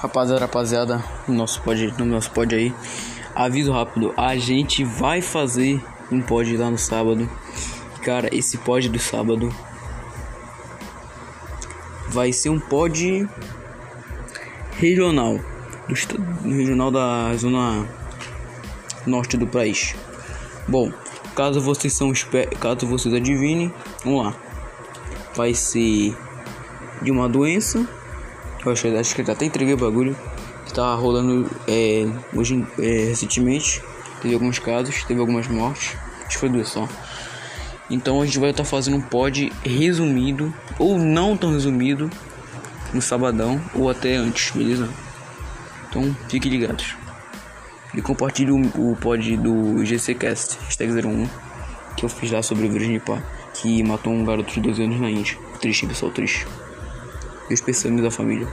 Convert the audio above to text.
Rapaziada, rapaziada, no nosso pod, no nosso pod aí. Aviso rápido, a gente vai fazer um pod lá no sábado. Cara, esse pod do sábado vai ser um pod regional, do regional da zona norte do país. Bom, caso vocês são caso vocês adivinhem, vamos lá. Vai ser de uma doença eu acho, acho que até entreguei o bagulho. Tá rolando é, hoje, é, recentemente. Teve alguns casos, teve algumas mortes. Acho que foi duas só. Então a gente vai estar tá fazendo um pod resumido, ou não tão resumido, no sabadão, ou até antes, beleza? Então fiquem ligados. E compartilhe o, o pod do GCCast, hashtag 01, que eu fiz lá sobre o de pá, que matou um garoto de 12 anos na Índia. Triste, pessoal, triste e os pensamentos da família.